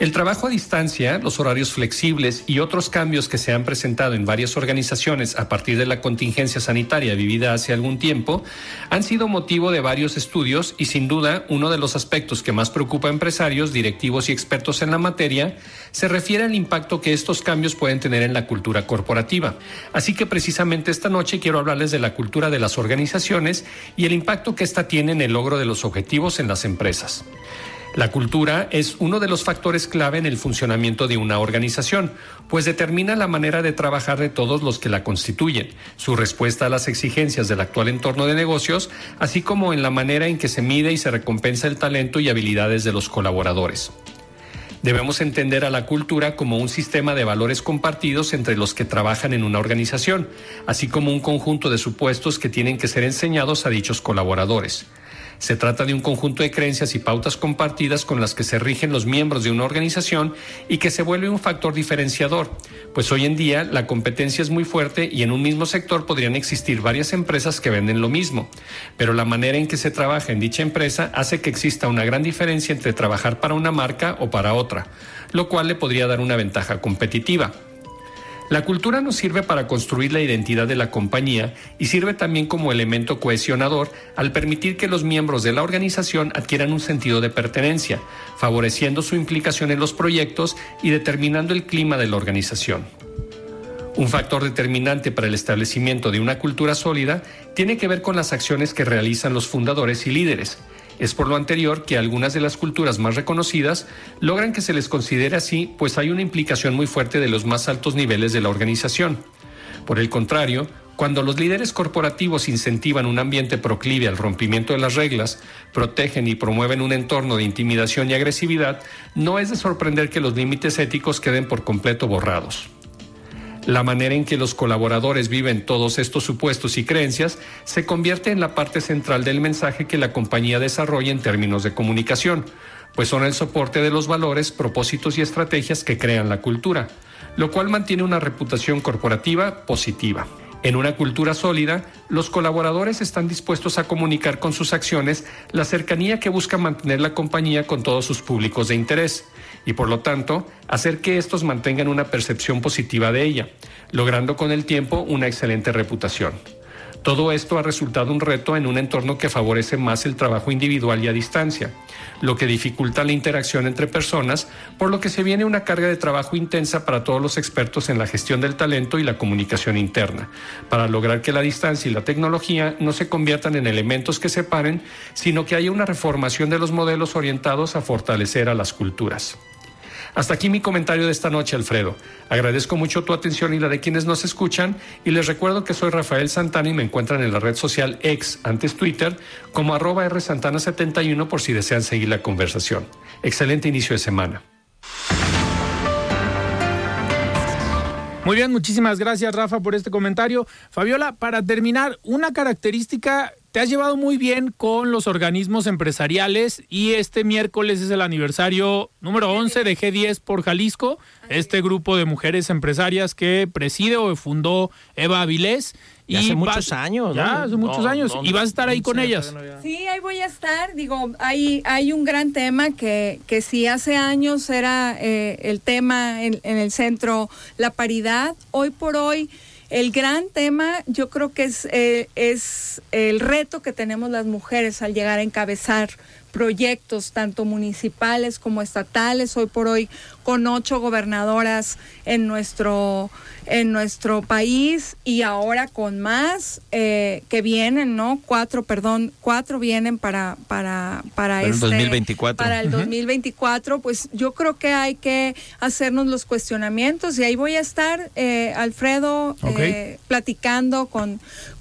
El trabajo a distancia, los horarios flexibles y otros cambios que se han presentado en varias organizaciones a partir de la contingencia sanitaria vivida hace algún tiempo han sido motivo de varios estudios y sin duda uno de los aspectos que más preocupa a empresarios, directivos y expertos en la materia se refiere al impacto que estos cambios pueden tener en la cultura corporativa. Así que precisamente esta noche quiero hablarles de la cultura de las organizaciones y el impacto que ésta tiene en el logro de los objetivos en las empresas. La cultura es uno de los factores clave en el funcionamiento de una organización, pues determina la manera de trabajar de todos los que la constituyen, su respuesta a las exigencias del actual entorno de negocios, así como en la manera en que se mide y se recompensa el talento y habilidades de los colaboradores. Debemos entender a la cultura como un sistema de valores compartidos entre los que trabajan en una organización, así como un conjunto de supuestos que tienen que ser enseñados a dichos colaboradores. Se trata de un conjunto de creencias y pautas compartidas con las que se rigen los miembros de una organización y que se vuelve un factor diferenciador, pues hoy en día la competencia es muy fuerte y en un mismo sector podrían existir varias empresas que venden lo mismo, pero la manera en que se trabaja en dicha empresa hace que exista una gran diferencia entre trabajar para una marca o para otra, lo cual le podría dar una ventaja competitiva. La cultura nos sirve para construir la identidad de la compañía y sirve también como elemento cohesionador al permitir que los miembros de la organización adquieran un sentido de pertenencia, favoreciendo su implicación en los proyectos y determinando el clima de la organización. Un factor determinante para el establecimiento de una cultura sólida tiene que ver con las acciones que realizan los fundadores y líderes, es por lo anterior que algunas de las culturas más reconocidas logran que se les considere así, pues hay una implicación muy fuerte de los más altos niveles de la organización. Por el contrario, cuando los líderes corporativos incentivan un ambiente proclive al rompimiento de las reglas, protegen y promueven un entorno de intimidación y agresividad, no es de sorprender que los límites éticos queden por completo borrados. La manera en que los colaboradores viven todos estos supuestos y creencias se convierte en la parte central del mensaje que la compañía desarrolla en términos de comunicación, pues son el soporte de los valores, propósitos y estrategias que crean la cultura, lo cual mantiene una reputación corporativa positiva. En una cultura sólida, los colaboradores están dispuestos a comunicar con sus acciones la cercanía que busca mantener la compañía con todos sus públicos de interés y por lo tanto hacer que estos mantengan una percepción positiva de ella, logrando con el tiempo una excelente reputación. Todo esto ha resultado un reto en un entorno que favorece más el trabajo individual y a distancia, lo que dificulta la interacción entre personas, por lo que se viene una carga de trabajo intensa para todos los expertos en la gestión del talento y la comunicación interna, para lograr que la distancia y la tecnología no se conviertan en elementos que separen, sino que haya una reformación de los modelos orientados a fortalecer a las culturas. Hasta aquí mi comentario de esta noche, Alfredo. Agradezco mucho tu atención y la de quienes nos escuchan y les recuerdo que soy Rafael Santana y me encuentran en la red social ex, antes Twitter, como arroba rsantana71 por si desean seguir la conversación. Excelente inicio de semana. Muy bien, muchísimas gracias Rafa por este comentario. Fabiola, para terminar, una característica te has llevado muy bien con los organismos empresariales y este miércoles es el aniversario número 11 de G10 por Jalisco, este grupo de mujeres empresarias que preside o fundó Eva Avilés. Y hace muchos años. Ya, hace muchos años. y vas a estar ahí con ellas. Sí, ahí voy a estar. Digo, hay, hay un gran tema que, que si hace años era eh, el tema en, en el centro, la paridad, hoy por hoy el gran tema yo creo que es, eh, es el reto que tenemos las mujeres al llegar a encabezar proyectos tanto municipales como estatales, hoy por hoy con ocho gobernadoras en nuestro, en nuestro país y ahora con más eh, que vienen, ¿no? Cuatro, perdón, cuatro vienen para, para, para, el este, 2024. Para el Ujú. 2024, pues yo creo que hay que hacernos los cuestionamientos y ahí voy a estar, eh, Alfredo, eh, platicando con,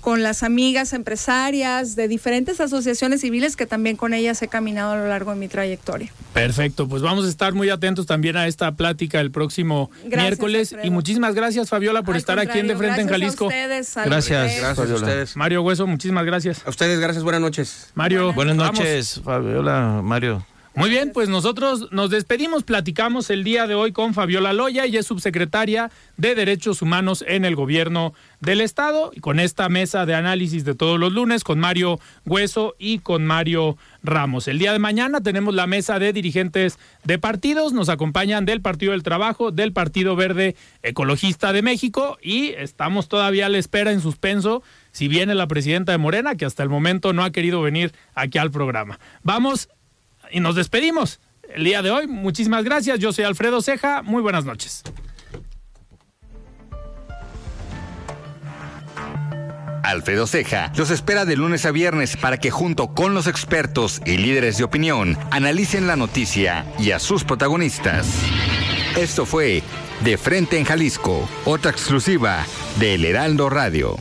con las amigas empresarias de diferentes asociaciones civiles que también con ellas he caminado a lo largo de mi trayectoria. Perfecto, pues vamos a estar muy atentos también a esta plática el próximo Gracias, miércoles. Alfredo. Y muchísimas gracias, Fabiola, por Al estar aquí en De Frente en gracias a Jalisco. ustedes, al Gracias. Gracias a Fabiola. ustedes. Mario Hueso, muchísimas gracias. A ustedes, gracias, buenas noches. Mario, Buenas vamos. noches, Fabiola, Mario. Muy bien, pues nosotros nos despedimos, platicamos el día de hoy con Fabiola Loya, ella es subsecretaria de Derechos Humanos en el gobierno del estado y con esta mesa de análisis de todos los lunes con Mario Hueso y con Mario Ramos. El día de mañana tenemos la mesa de dirigentes de partidos, nos acompañan del Partido del Trabajo, del Partido Verde Ecologista de México y estamos todavía a la espera en suspenso si viene la presidenta de Morena, que hasta el momento no ha querido venir aquí al programa. Vamos y nos despedimos el día de hoy. Muchísimas gracias. Yo soy Alfredo Ceja. Muy buenas noches. Alfredo Ceja los espera de lunes a viernes para que junto con los expertos y líderes de opinión analicen la noticia y a sus protagonistas. Esto fue De Frente en Jalisco, otra exclusiva de El Heraldo Radio.